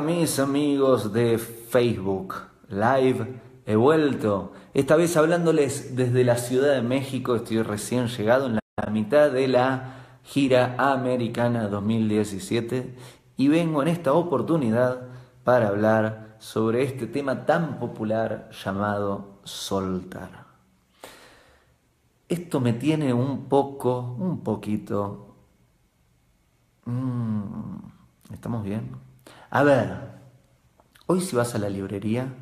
Mis amigos de Facebook Live, he vuelto. Esta vez hablándoles desde la Ciudad de México, estoy recién llegado en la mitad de la gira americana 2017 y vengo en esta oportunidad para hablar sobre este tema tan popular llamado soltar. Esto me tiene un poco, un poquito... Mm, ¿Estamos bien? A ver, hoy si vas a la librería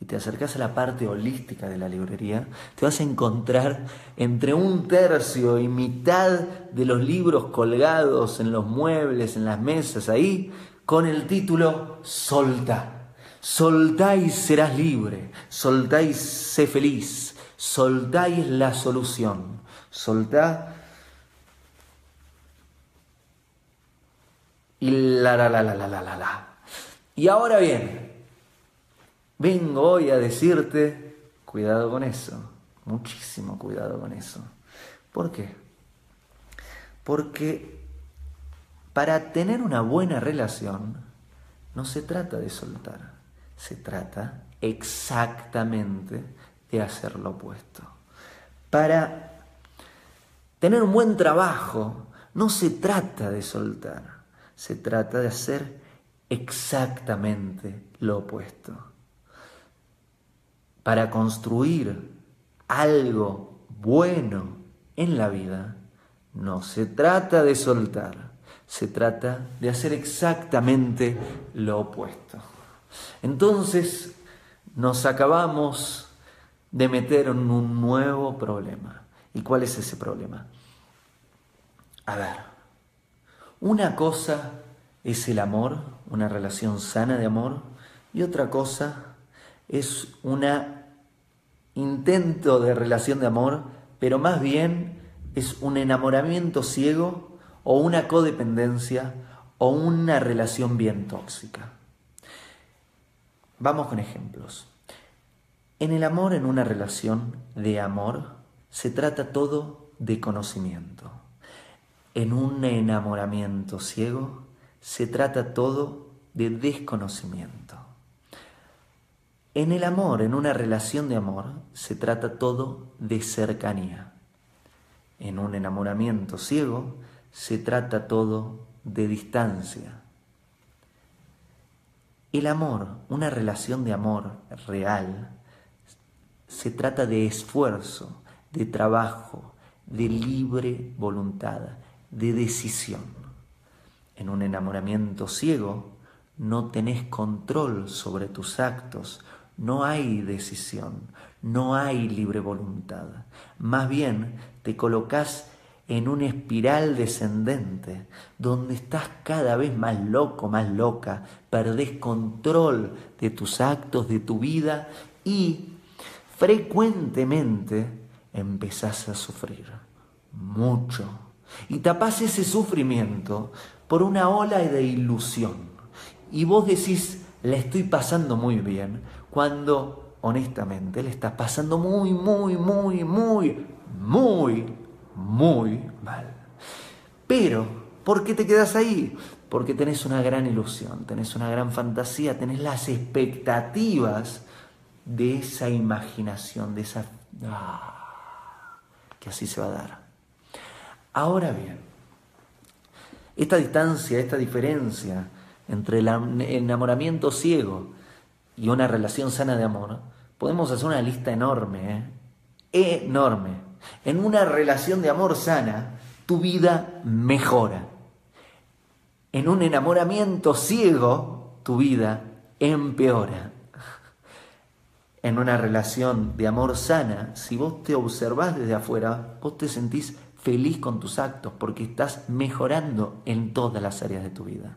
y te acercas a la parte holística de la librería, te vas a encontrar entre un tercio y mitad de los libros colgados en los muebles, en las mesas, ahí, con el título Solta. Soltá y serás libre, soltá y sé feliz, soltá y la solución, soltá y la la la la la la la la. Y ahora bien, vengo hoy a decirte, cuidado con eso, muchísimo cuidado con eso. ¿Por qué? Porque para tener una buena relación no se trata de soltar, se trata exactamente de hacer lo opuesto. Para tener un buen trabajo no se trata de soltar, se trata de hacer exactamente lo opuesto. Para construir algo bueno en la vida, no se trata de soltar, se trata de hacer exactamente lo opuesto. Entonces nos acabamos de meter en un nuevo problema. ¿Y cuál es ese problema? A ver, una cosa es el amor, una relación sana de amor, y otra cosa es un intento de relación de amor, pero más bien es un enamoramiento ciego o una codependencia o una relación bien tóxica. Vamos con ejemplos. En el amor, en una relación de amor, se trata todo de conocimiento. En un enamoramiento ciego, se trata todo de desconocimiento. En el amor, en una relación de amor, se trata todo de cercanía. En un enamoramiento ciego, se trata todo de distancia. El amor, una relación de amor real, se trata de esfuerzo, de trabajo, de libre voluntad, de decisión en un enamoramiento ciego, no tenés control sobre tus actos, no hay decisión, no hay libre voluntad. Más bien te colocas en una espiral descendente, donde estás cada vez más loco, más loca, perdés control de tus actos, de tu vida y frecuentemente empezás a sufrir mucho. Y tapás ese sufrimiento por una ola de ilusión. Y vos decís, la estoy pasando muy bien, cuando honestamente le estás pasando muy, muy, muy, muy, muy, muy mal. Pero, ¿por qué te quedas ahí? Porque tenés una gran ilusión, tenés una gran fantasía, tenés las expectativas de esa imaginación, de esa... Ah, que así se va a dar. Ahora bien, esta distancia, esta diferencia entre el enamoramiento ciego y una relación sana de amor, podemos hacer una lista enorme, ¿eh? enorme. En una relación de amor sana, tu vida mejora. En un enamoramiento ciego, tu vida empeora. En una relación de amor sana, si vos te observás desde afuera, vos te sentís feliz con tus actos porque estás mejorando en todas las áreas de tu vida.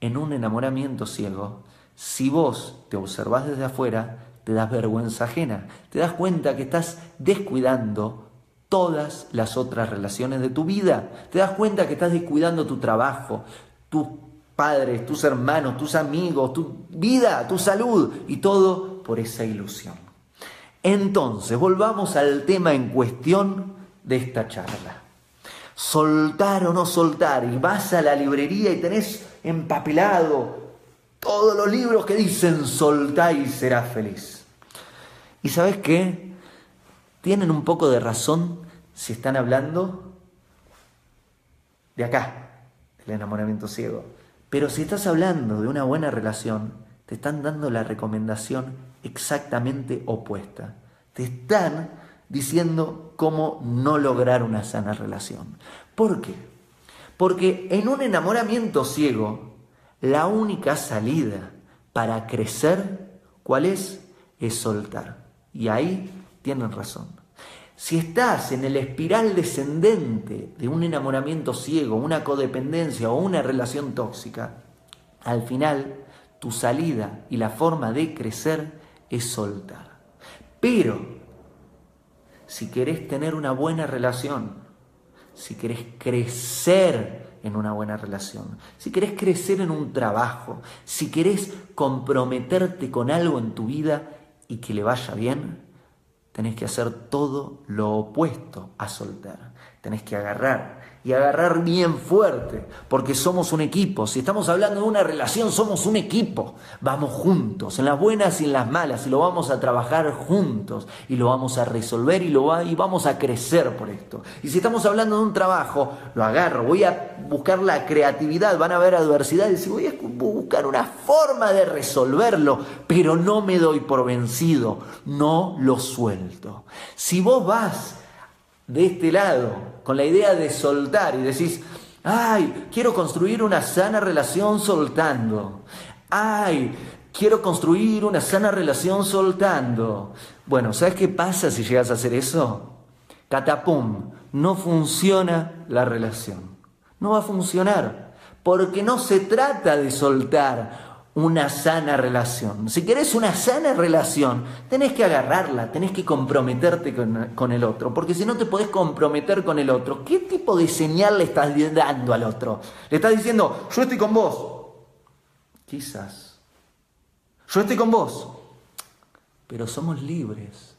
En un enamoramiento ciego, si vos te observás desde afuera, te das vergüenza ajena, te das cuenta que estás descuidando todas las otras relaciones de tu vida, te das cuenta que estás descuidando tu trabajo, tus padres, tus hermanos, tus amigos, tu vida, tu salud y todo por esa ilusión. Entonces, volvamos al tema en cuestión de esta charla. Soltar o no soltar, y vas a la librería y tenés empapelado todos los libros que dicen soltá y serás feliz. ¿Y sabes qué? Tienen un poco de razón si están hablando de acá, del enamoramiento ciego. Pero si estás hablando de una buena relación, te están dando la recomendación exactamente opuesta. Te están diciendo cómo no lograr una sana relación. ¿Por qué? Porque en un enamoramiento ciego, la única salida para crecer, ¿cuál es? Es soltar. Y ahí tienen razón. Si estás en el espiral descendente de un enamoramiento ciego, una codependencia o una relación tóxica, al final tu salida y la forma de crecer es soltar. Pero si querés tener una buena relación, si querés crecer en una buena relación, si querés crecer en un trabajo, si querés comprometerte con algo en tu vida y que le vaya bien, tenés que hacer todo lo opuesto a soltar. Tenés que agarrar y agarrar bien fuerte, porque somos un equipo. Si estamos hablando de una relación, somos un equipo. Vamos juntos, en las buenas y en las malas, y lo vamos a trabajar juntos, y lo vamos a resolver y, lo y vamos a crecer por esto. Y si estamos hablando de un trabajo, lo agarro, voy a buscar la creatividad, van a haber adversidades y voy a buscar una forma de resolverlo, pero no me doy por vencido, no lo suelto. Si vos vas de este lado, con la idea de soltar y decís, ay, quiero construir una sana relación soltando. Ay, quiero construir una sana relación soltando. Bueno, ¿sabes qué pasa si llegas a hacer eso? Catapum, no funciona la relación. No va a funcionar. Porque no se trata de soltar una sana relación. Si querés una sana relación, tenés que agarrarla, tenés que comprometerte con, el otro, porque si no te podés comprometer con el otro, ¿qué tipo de señal le estás dando al otro? Le estás diciendo, yo estoy con vos. Quizás. Yo estoy con vos. Pero somos libres.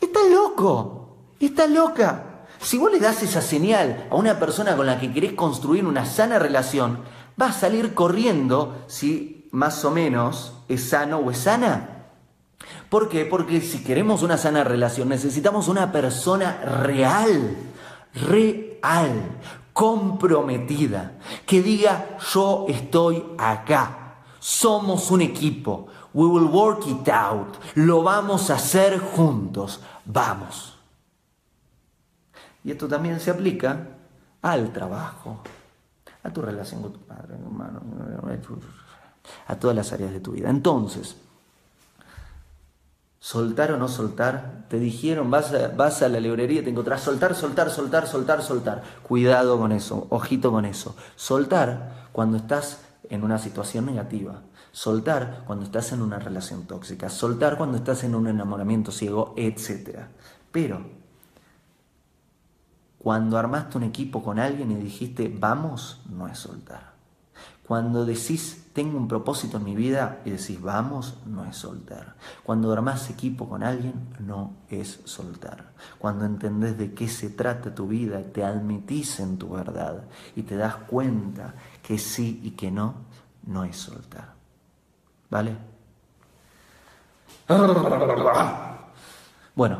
Estás loco. Estás loca. Si vos le das esa señal a una persona con la que querés construir una sana relación, va a salir corriendo si más o menos es sano o es sana. ¿Por qué? Porque si queremos una sana relación necesitamos una persona real, real, comprometida, que diga yo estoy acá, somos un equipo, we will work it out, lo vamos a hacer juntos, vamos. Y esto también se aplica al trabajo, a tu relación con tu padre, hermano, a todas las áreas de tu vida. Entonces, soltar o no soltar, te dijeron, vas a, vas a la librería te encontrás soltar, soltar, soltar, soltar, soltar. Cuidado con eso, ojito con eso. Soltar cuando estás en una situación negativa. Soltar cuando estás en una relación tóxica. Soltar cuando estás en un enamoramiento ciego, etc. Pero cuando armaste un equipo con alguien y dijiste, vamos, no es soltar. Cuando decís, tengo un propósito en mi vida y decís, vamos, no es soltar. Cuando armás equipo con alguien, no es soltar. Cuando entendés de qué se trata tu vida, te admitís en tu verdad y te das cuenta que sí y que no, no es soltar. ¿Vale? Bueno,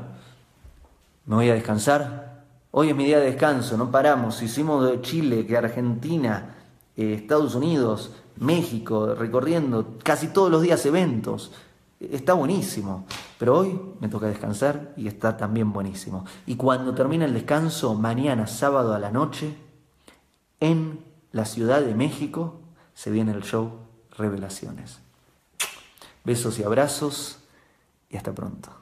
me voy a descansar. Hoy es mi día de descanso, no paramos. Hicimos Chile, que Argentina, eh, Estados Unidos, México, recorriendo casi todos los días eventos. Está buenísimo. Pero hoy me toca descansar y está también buenísimo. Y cuando termine el descanso, mañana sábado a la noche, en la Ciudad de México, se viene el show Revelaciones. Besos y abrazos y hasta pronto.